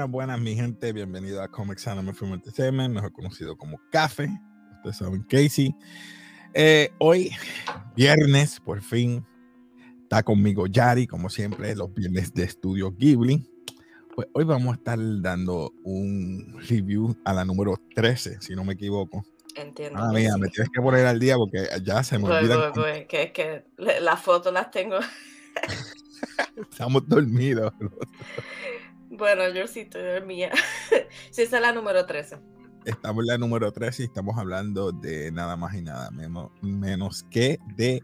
buenas, buenas, mi gente. Bienvenido a Comics Anime Film Entertainment, mejor conocido como Café. Ustedes saben, Casey. Eh, hoy, viernes, por fin, está conmigo Yari, como siempre, los viernes de Estudio Ghibli. Pues hoy vamos a estar dando un review a la número 13, si no me equivoco. Entiendo. Ah, mía, me tienes que poner al día porque ya se me Voy, olvida. voy, voy, que es que las fotos las tengo. Estamos dormidos. Bueno, yo sí estoy dormida. sí, esa es la número 13. Estamos en la número 13 y estamos hablando de nada más y nada menos, menos que de.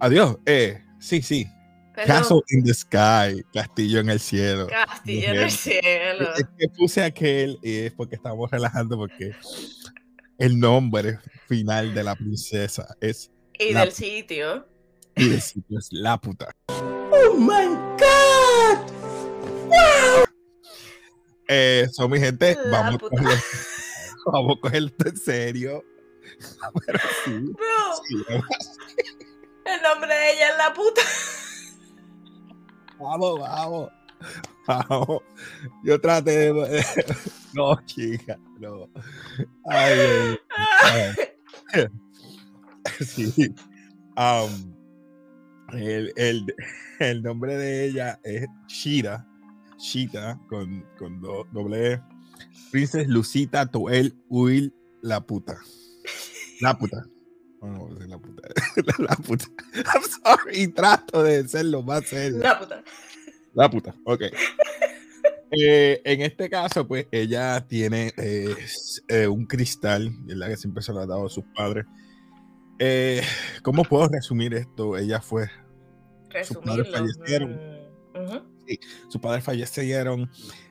Adiós. Eh, sí, sí. Pero, Castle in the Sky, Castillo en el cielo. Castillo en el cielo. Es que puse aquel y es porque estamos relajando porque el nombre final de la princesa es Y la- del sitio. y el sitio es la puta. Oh my god! Eh, so, mi gente, La vamos puta. cogerlo, vamos a cogerlo en serio. Pero sí, Bro, sí, el nombre de ella es la puta. vamos, vamos, vamos. Yo traté de. No, chica, no. Ay, ay, ay. Sí. Um, el, el, el nombre de ella es Shira. Shita con, con do- doble E. Princess Lucita Toel Will la puta. La puta. No, no voy a decir la puta. La puta. I'm sorry. Trato de ser lo más serio. La puta. La puta, ok. Eh, en este caso, pues ella tiene eh, eh, un cristal, ¿verdad? Que siempre se lo ha dado a sus padres. Eh, ¿Cómo puedo resumir esto? Ella fue, Sus padres Resumirlo. fallecieron. Mm, ujú. sus padres fallecieron,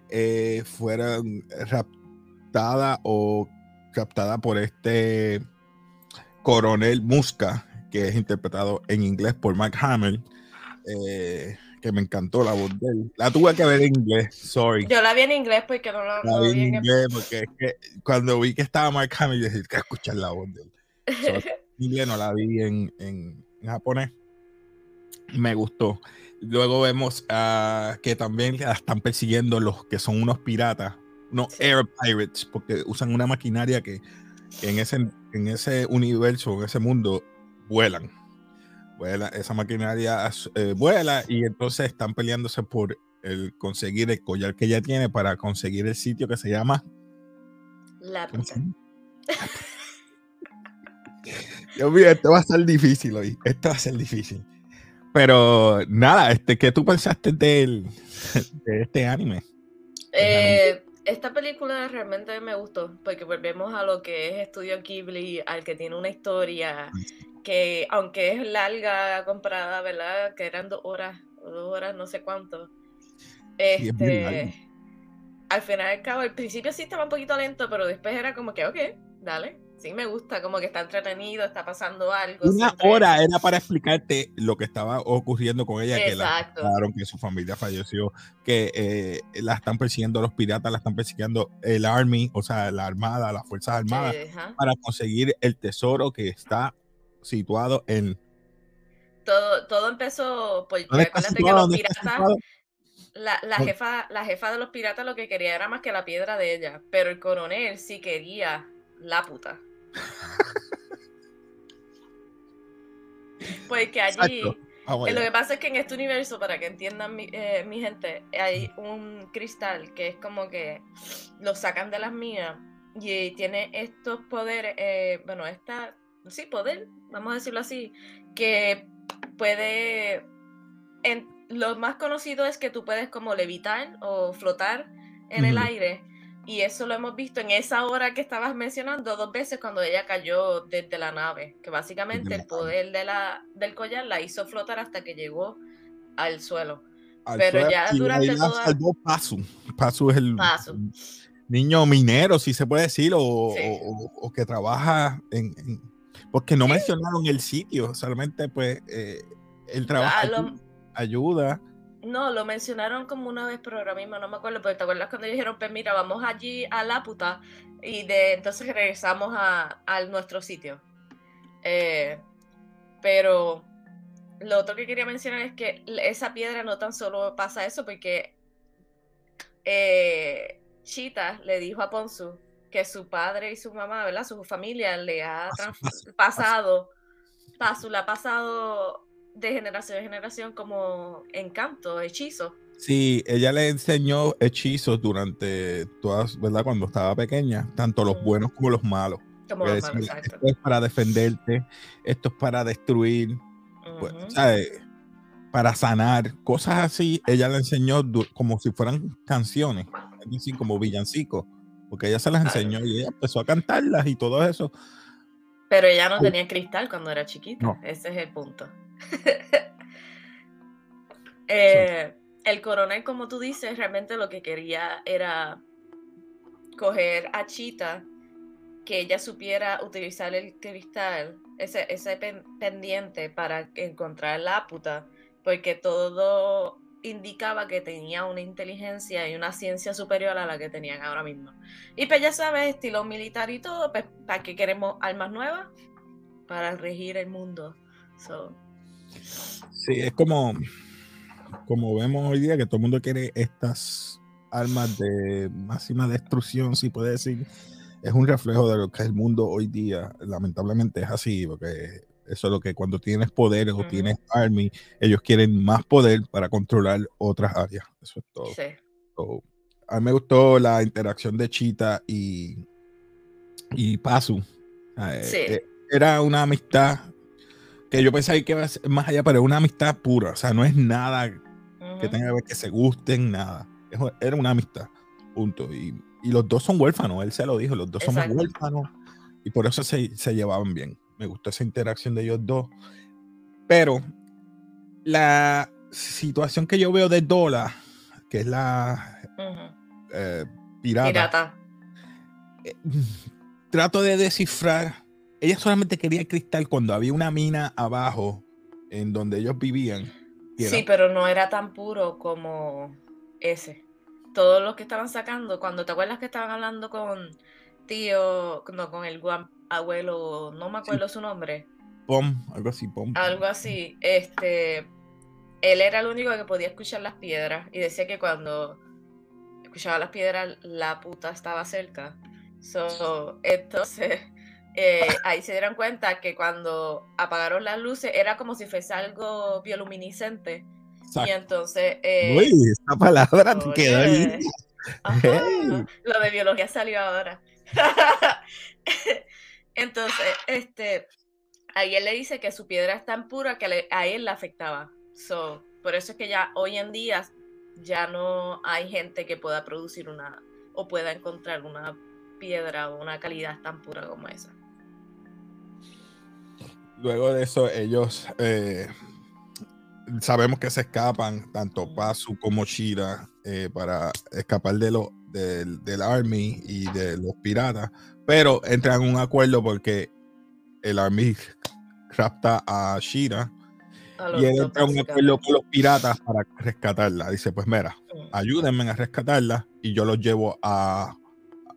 eh, fueron raptada o captada por este coronel Musca, que es interpretado en inglés por Mark Hamill, eh, que me encantó la voz de él. La tuve que ver en inglés, sorry. Yo la vi en inglés porque no la, La vi en inglés porque es que cuando vi que estaba Mark Hamill, dije que escuchar la voz de él. So, en inglés no la vi en, en- en japonés. Me gustó. Luego vemos ah, que también la están persiguiendo los que son unos piratas, unos Sí. air pirates, porque usan una maquinaria que en ese, en ese universo, en ese mundo, vuelan. Vuela, esa maquinaria eh, vuela y entonces están peleándose por el conseguir el collar que ella tiene para conseguir el sitio que se llama La. Dios mío, esto va a ser difícil hoy. Esto va a ser difícil. Pero nada, este, ¿qué tú pensaste del, de este anime? Eh, esta película realmente me gustó porque volvemos a lo que es Estudio Ghibli, al que tiene una historia que, aunque es larga comparada, ¿verdad? Que eran dos horas dos horas, no sé cuánto. Sí, es. Este, al final al cabo, al principio sí estaba un poquito lento, pero después era como que, ok, dale, sí me gusta, como que está entretenido, está pasando algo. Una siempre- hora era para explicarte lo que estaba ocurriendo con ella, que la Exacto. que su familia falleció, que eh, la están persiguiendo los piratas, la están persiguiendo el army, o sea, la armada, las fuerzas armadas, Eh, para conseguir el tesoro que está situado en... Todo, todo empezó, pues ¿Dónde está acuérdate que los ¿Dónde está piratas, la, jefa, la jefa de los piratas lo que quería era más que la piedra de ella, pero el coronel sí quería la puta. Allí, Exacto. Vamos eh, lo que pasa es que en este universo, para que entiendan mi, eh, mi gente, hay un cristal que es como que lo sacan de las minas y tiene estos poderes, eh, bueno, esta, sí, poder, vamos a decirlo así, que puede, en, lo más conocido es que tú puedes como levitar o flotar en el aire. Y eso lo hemos visto en esa hora que estabas mencionando dos veces cuando ella cayó desde la nave, que básicamente el poder de la, del collar la hizo flotar hasta que llegó al suelo. Al pero suelo, ya durante toda- salvó Pazu. Pazu es el Pazu. niño minero, si se puede decir, o, Sí. o- o- que trabaja en, en- porque no Sí. mencionaron el sitio, solamente pues eh, el trabajo Ah, lo- ayuda. No, lo mencionaron como una vez, pero ahora mismo no me acuerdo, porque te acuerdas cuando dijeron, pues mira, vamos allí a la puta y de entonces regresamos a, a nuestro sitio. Eh, pero lo otro que quería mencionar es que esa piedra no tan solo pasa eso, porque eh, Chita le dijo a Ponzu que su padre y su mamá, ¿verdad? Su familia le ha pasado, le ha pasado de generación en generación como encanto, hechizo. Sí, ella le enseñó hechizos durante todas, ¿verdad? Cuando estaba pequeña, tanto los buenos como los malos. Como los malos. Esto es para defenderte, esto es para destruir, pues, ¿sabes? para sanar, cosas así. Ella le enseñó como si fueran canciones, así como villancicos, porque ella se las enseñó y ella empezó a cantarlas y todo eso. Pero ella no tenía cristal cuando era chiquita, ese es el punto. Eh, el coronel, como tú dices, realmente lo que quería era coger a Chita, que ella supiera utilizar el cristal, ese, ese pendiente para encontrar la puta, porque todo indicaba que tenía una inteligencia y una ciencia superior a la que tenían ahora mismo. Y pues ya sabes, estilo militar y todo, pues ¿para qué queremos armas nuevas? Para regir el mundo. Sí, es como, como vemos hoy día que todo el mundo quiere estas armas de máxima destrucción, si puede decir. Es un reflejo de lo que es el mundo hoy día. Lamentablemente es así, porque eso es lo que cuando tienes poder o tienes army, ellos quieren más poder para controlar otras áreas. Eso es todo. Sí. a mí me gustó la interacción de Chita y, y Pasu. Eh, sí. Eh, era una amistad que yo pensaba que iba más allá, pero es una amistad pura. O sea, no es nada que tenga que ver que se gusten, nada. Era una amistad, punto. Y, los dos son huérfanos, él se lo dijo, los dos son huérfanos. Y por eso se, llevaban bien. Me gustó esa interacción de ellos dos. Pero la situación que yo veo de Dola, que es la eh, pirata, pirata. Eh, trato de descifrar ella solamente quería el cristal cuando había una mina abajo en donde ellos vivían. Sí, pero no era tan puro como ese. Todos los que estaban sacando, cuando te acuerdas que estaban hablando con tío, no, con el abuelo, no me acuerdo su nombre. Pom, algo así, Pom. Algo así. Este, él era el único que podía escuchar las piedras y decía que cuando escuchaba las piedras la puta estaba cerca. So, entonces eh, ahí se dieron cuenta que cuando apagaron las luces era como si fuese algo bioluminiscente. Y entonces. Eh, Uy, esa palabra te quedó ahí. Lo de biología salió ahora. entonces, este. Ahí él le dice que su piedra es tan pura que a él le afectaba. So, por eso es que ya hoy en día ya no hay gente que pueda producir una o pueda encontrar una piedra o una calidad tan pura como esa luego de eso, ellos eh, sabemos que se escapan, tanto Pazu como Shira, eh, para escapar de lo, del Army y de los piratas, pero entran en un acuerdo porque el Army rapta a Shira. y él entra en un acuerdo con los piratas para rescatarla. Dice, pues mira, mm. ayúdenme a rescatarla y yo los llevo a...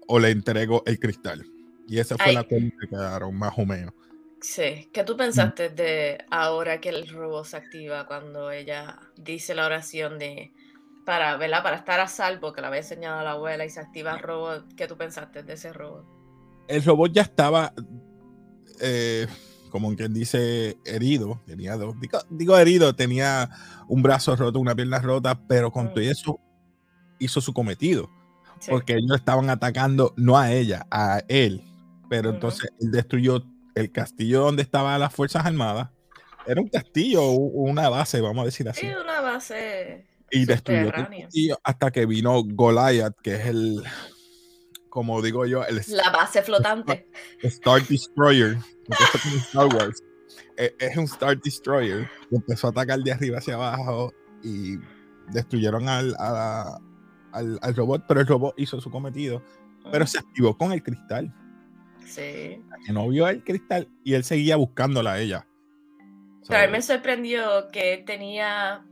o le entrego el cristal. Y esa fue la acuerdo que quedaron, más o menos. Sí, ¿qué tú pensaste de ahora que el robot se activa cuando ella dice la oración de para, ¿verdad? Para estar a salvo, que la había enseñado a la abuela y se activa el robot? ¿Qué tú pensaste de ese robot? El robot ya estaba, eh, como quien dice, herido. Tenía dos, digo, herido, tenía un brazo roto, una pierna rota, pero con todo mm. eso hizo su cometido. Porque ellos estaban atacando no a ella, a él. Pero entonces él destruyó el castillo donde estaban las Fuerzas Armadas era un castillo, una base, vamos a decir así. Sí, una base. Y destruyó el castillo hasta que vino Goliath, que es el, como digo yo, el, la base flotante. Star Destroyer. Star Wars. E, es un Star Destroyer. Que empezó a atacar de arriba hacia abajo y destruyeron al, al, al robot, pero el robot hizo su cometido. Pero se activó con el cristal. Sí. Que no vio el cristal y él seguía buscándola a ella. Pero a mí me sorprendió que tenía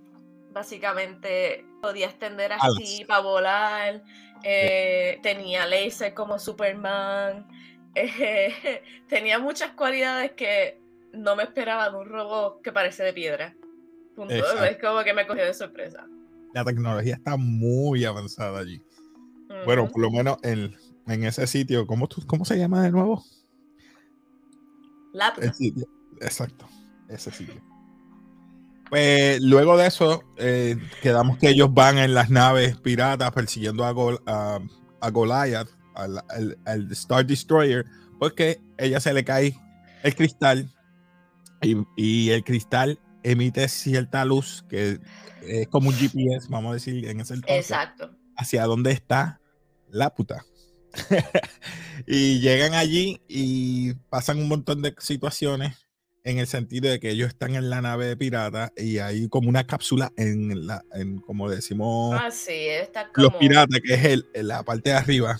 básicamente podía extender así para volar, eh, tenía laser como Superman, eh, tenía muchas cualidades que no me esperaba de un robot que parece de piedra. Es como que me cogió de sorpresa. la tecnología está muy avanzada allí. Bueno, por lo menos en, en ese sitio, ¿cómo, tú- ¿cómo se llama de nuevo? Laptop. El sitio. Exacto, ese sitio. Pues luego de eso, eh, quedamos que ellos van en las naves piratas persiguiendo a, Gol- a, a Goliath, al, al- al Star Destroyer, porque ella se le cae el cristal y, y el cristal emite cierta luz que es como un GPS, vamos a decir, en ese entonces Exacto. hacia dónde está la puta. y llegan allí y pasan un montón de situaciones en el sentido de que ellos están en la nave de pirata y hay como una cápsula en la, en, como decimos Ah, sí, está como. los piratas, que es el, en la parte de arriba,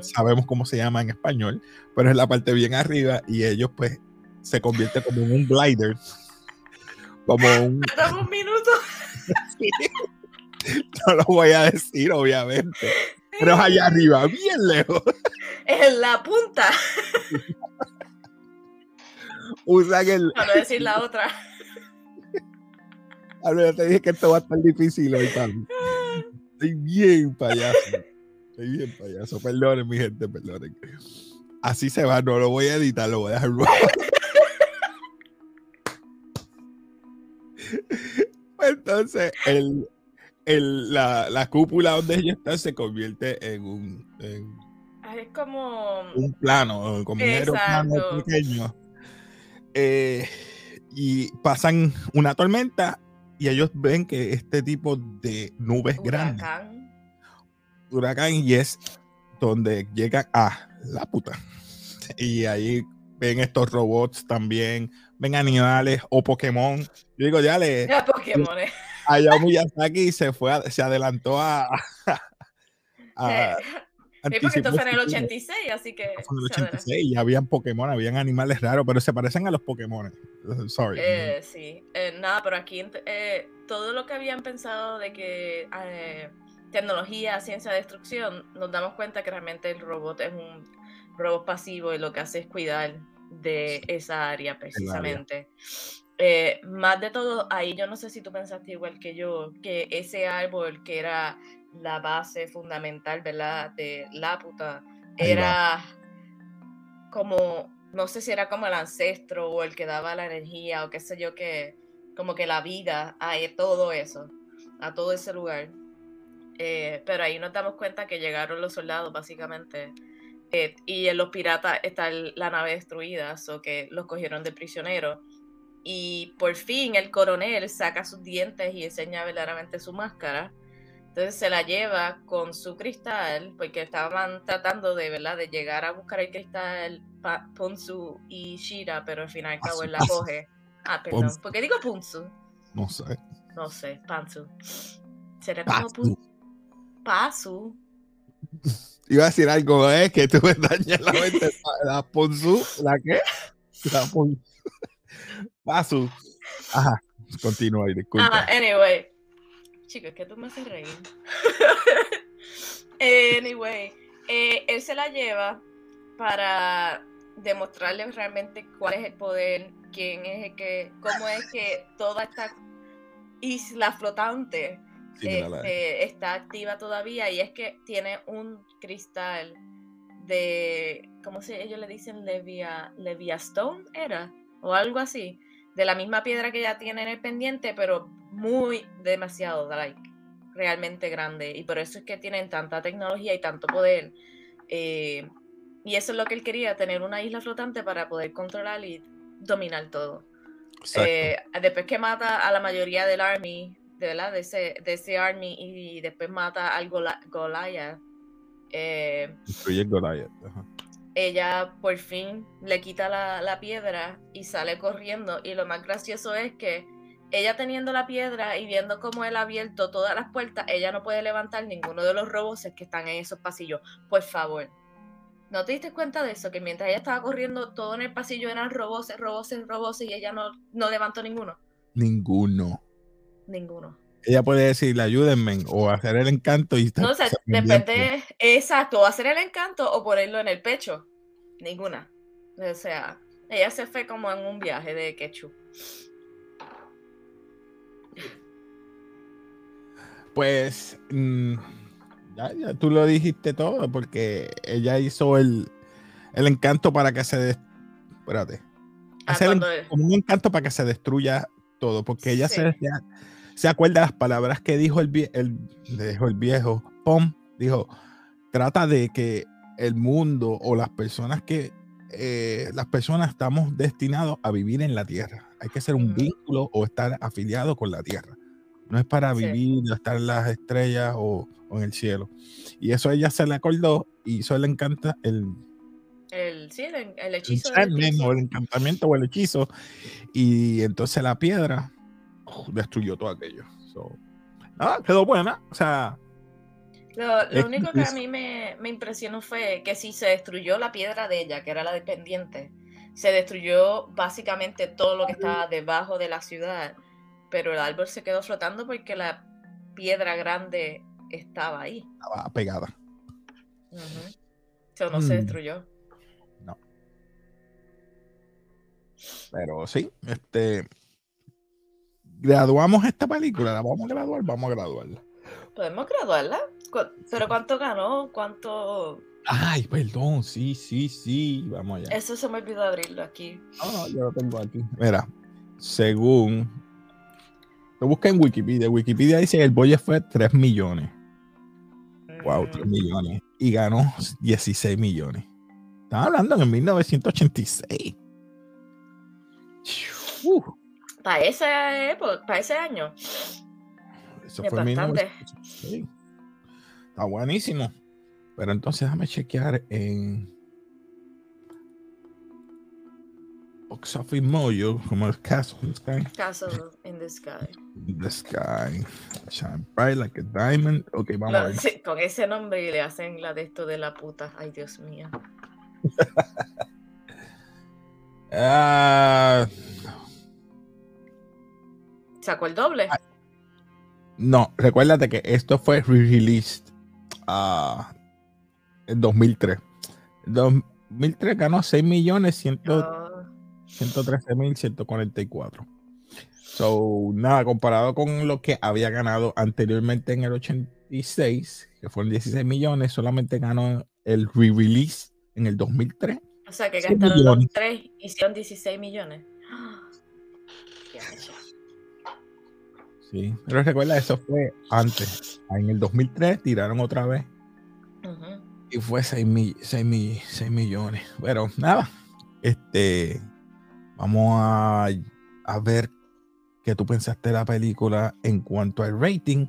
sabemos cómo se llama en español, pero es la parte bien arriba y ellos pues se convierten como en un glider, como un, un minuto. no lo voy a decir obviamente, pero es allá arriba, bien lejos. En la punta. Usan el, Para no decir la otra. Ya te dije que esto va a estar difícil hoy, Pablo. Estoy bien payaso. Estoy bien payaso. Perdonen, mi gente, perdonen. Así se va, no lo voy a editar, lo voy a dejar. Entonces, el, el- la, la cúpula donde ellos están se convierte en un, en Es como. un plano, como un Exacto. pequeño. Eh, y pasan una tormenta y ellos ven que este tipo de nubes grandes, Huracán. huracán, y es donde llegan a la puta. Y ahí ven estos robots también, ven animales o Pokémon. Yo digo, ya le, Ya Pokémon. eh. Hayao Miyazaki se fue, a- se adelantó a, a- Sí, porque esto anticipó fue en el su tiempo. 86, así que. Fue en el se adelantó. 86 y habían Pokémon, habían animales raros, pero se parecen a los Pokémon. Sorry. Eh, sí, Eh, nada, pero aquí eh, todo lo que habían pensado de que eh, tecnología, ciencia, destrucción, nos damos cuenta que realmente el robot es un robot pasivo y lo que hace es cuidar de esa área precisamente. Eh, más de todo, ahí yo no sé si tú pensaste igual que yo, que ese árbol que era la base fundamental, ¿verdad? De la puta, era como, no sé si era como el ancestro o el que daba la energía o qué sé yo qué, como que la vida a e- todo eso, a todo ese lugar. Eh, pero ahí nos damos cuenta que llegaron los soldados, básicamente. eh, y en los piratas está la nave destruida, o que los cogieron de prisioneros. Y por fin el coronel saca sus dientes y enseña verdaderamente su máscara. Entonces se la lleva con su cristal, porque estaban tratando de, ¿verdad? de llegar a buscar el cristal Punzu y Shira, pero al final al cabo él la coge. Ah, perdón. Punzu. ¿Por qué digo Punzu? No sé. No sé, Panzu. Será como. Pun- Pazu. Iba a decir algo, es que tú me dañas la mente. La Ponzu, ¿la qué? La Ponzu. Pasu. Ajá, continúa y disculpa. Ah, anyway. Chicos, que tú me haces reír. anyway, eh, él se la lleva para demostrarle realmente cuál es el poder, quién es el que, cómo es que toda esta isla flotante Sí, este, está activa todavía y es que tiene un cristal de, ¿cómo se ellos le dicen? Levia, Leviastone era o algo así, de la misma piedra que ella tiene en el pendiente, pero muy demasiado, like, realmente grande y por eso es que tienen tanta tecnología y tanto poder. eh, y eso es lo que él quería, tener una isla flotante para poder controlar y dominar todo. Eh, después que mata a la mayoría del army, de verdad, de ese, de ese army, y después mata al Goliath, eh, Destruye el Goliath. Ajá. Ella por fin le quita la, la piedra y sale corriendo. Y lo más gracioso es que ella teniendo la piedra y viendo cómo él ha abierto todas las puertas, ella no puede levantar ninguno de los robots que están en esos pasillos. Por favor. ¿No te diste cuenta de eso? Que mientras ella estaba corriendo, todo en el pasillo eran robots, robots, robots y ella no, no levantó ninguno. Ninguno. Ninguno. Ella puede decirle, ayúdenme, o hacer el encanto y No, o sea, depende, exacto, o hacer el encanto o ponerlo en el pecho. Ninguna. O sea, ella se fue como en un viaje de ketchup. Pues mm, ya, ya tú lo dijiste todo, porque ella hizo el, el encanto para que se. des- Espérate. Ah, Hace el- cuando- como un encanto para que se destruya todo, porque ella Sí. se, se, acuerda las palabras que dijo el, vie- el, dijo el viejo. Pom, dijo: trata de que el mundo o las personas que. eh, las personas estamos destinados a vivir en la tierra. Hay que ser un vínculo o estar afiliado con la tierra. No es para Sí. vivir, estar en las estrellas o, o en el cielo. Y eso ella se le acordó y eso le encanta el, el, sí, el, el hechizo príncipe. o el encantamiento o el hechizo. Y entonces la piedra destruyó todo aquello. So, nada, quedó buena. O sea, Lo, lo Es único que a mí me, me impresionó fue que si se destruyó la piedra de ella, que era la dependiente, se destruyó básicamente todo lo que estaba debajo de la ciudad, pero el árbol se quedó flotando porque la piedra grande estaba ahí. estaba pegada. Ujú. So, no se Mm. destruyó. Pero sí, este. Graduamos esta película, la vamos a graduar, vamos a graduarla. ¿Podemos graduarla? ¿Cu- ¿Pero cuánto ganó? ¿Cuánto...? Ay, perdón, sí, sí, sí, vamos allá. Eso se me olvidó abrirlo aquí. No, no, yo lo tengo aquí. Mira, según. Lo busca en Wikipedia. Wikipedia dice que el budget fue 3 millones. Wow, 3 Mm, millones. Y ganó 16 millones. Estaba hablando en 1986. Uf, Para ese, época- para ese año. eso Es fue bastante. 1986. Está buenísimo. Pero entonces déjame chequear en Box Office Mojo, como el caso in the sky. Castle in the Sky. The sky shine bright like a diamond. Ok, vamos a ver. sí, con ese nombre y le hacen la de esto de la puta. Ay, Dios mío. Ah, ¿Sacó el doble? no, recuérdate que esto fue re-released ah, en 2003. En 2003 ganó 6 millones 100 Ah, 113 mil 144. So, nada, comparado con lo que había ganado anteriormente en el 86, que fueron 16 millones, solamente ganó el re-release en el 2003. o sea que 100 gastaron los millones. tres y hicieron 16 millones. Ah, ya. Sí, pero recuerda, eso fue antes. En el 2003 tiraron otra vez y fue 6, mi- 6 mi- 6 millones. Pero nada, este, vamos a, a ver qué tú pensaste de la película en cuanto al rating.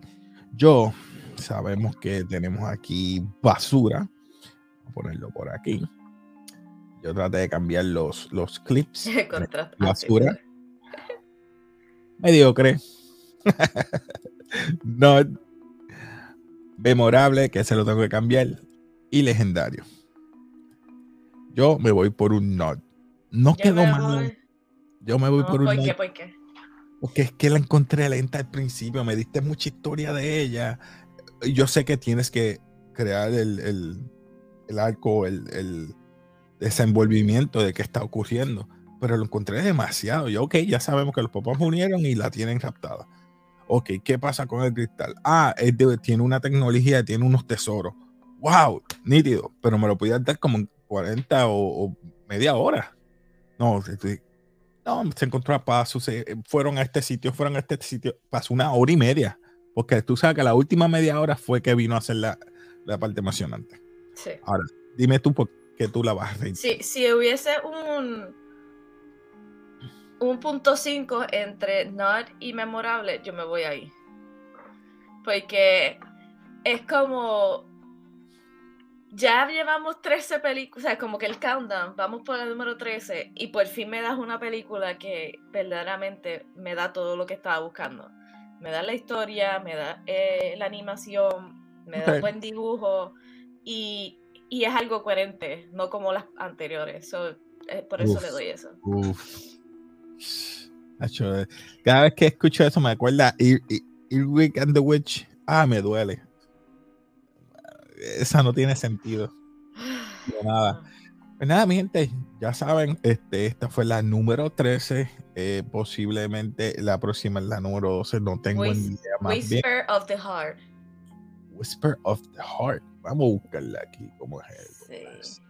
Yo, sabemos que tenemos aquí basura. Voy a ponerlo por aquí. Yo traté de cambiar los, los clips. Basura. mediocre. no memorable, que se lo tengo que cambiar. Y legendario. Yo me voy por un nod. No Yo quedó mal. Yo me voy No, por un ¿Por nod. qué? ¿Por qué? Porque es que la encontré lenta al principio. Me diste mucha historia de ella. Yo sé que tienes que crear el, el, el arco, el, el desenvolvimiento de qué está ocurriendo. Pero lo encontré demasiado. Yo, ok, ya sabemos que los papás unieron y la tienen raptada. Ok, ¿qué pasa con el cristal? Ah, es de- tiene una tecnología, tiene unos tesoros. Wow, nítido. Pero me lo podías dar como en 40 o, o media hora. No, estoy- no, se encontró a paso, se fueron a este sitio, fueron a este sitio, pasó una hora y media, porque tú sabes que la última media hora fue que vino a hacer la, la parte emocionante. Sí. Ahora, dime tú por qué tú la vas a reír. Si, si hubiese un un punto 5 entre not y memorable, yo me voy ahí. Porque es como ya llevamos 13 películas, o sea, como que el countdown, vamos por el número 13 y por fin me das una película que verdaderamente me da todo lo que estaba buscando. Me da la historia, me da eh, la animación, me da Ok. buen dibujo y, y es algo coherente, no como las anteriores. So, eh, por eso Uf. le doy eso. Uf. Eh, Cada vez que escucho eso me acuerda Ir- Ir- Earwig and the Witch. Ah, me duele. Esa no tiene sentido. nada. Pues nada, mi gente, ya saben, este, esta fue la número 13. eh, posiblemente la próxima es la número 12. No tengo Whis- ni idea más bien. Whisper of the Heart. Whisper of the Heart. Vamos a buscarla aquí. ¿Cómo es Sí.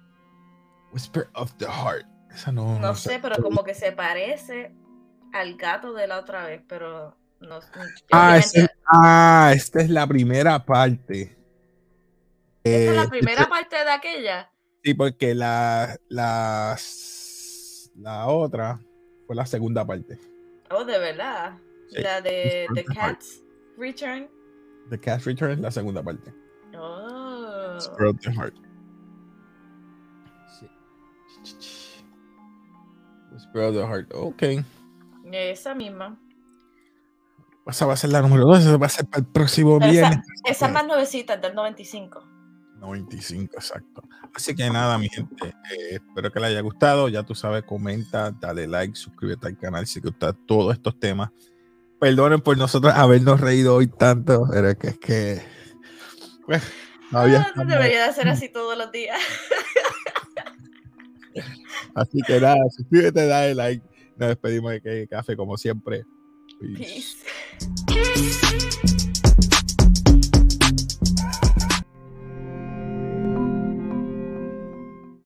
Whisper of the Heart. Esa no, No sé, pero como que se parece al gato de la otra vez, pero no Ah, ese- ah, esta es la primera parte. ¿Esta es Eh, la primera parte de aquella? Sí, porque la, la, la otra fue la segunda parte. Oh, de verdad. Sí, La de The. Cat's Return. The Cast Return es la segunda parte. Oh. Of the Heart. Sí. Whisper of the Heart. Ok. Esa misma. Esa va a ser la número 2. Esa va a ser para el próximo Pero esa, viernes. esa es más nuevecita, del 95. 95, exacto. Así que nada, mi gente, eh, espero que les haya gustado. Ya tú sabes, comenta, dale like, suscríbete al canal si te gustan todos estos temas. Perdonen por nosotros habernos reído hoy tanto, pero es que es que. Pues, Ah, estamos- debería de ser así todos los días. Así que nada, suscríbete, dale like. Nos despedimos de café como siempre. Peace.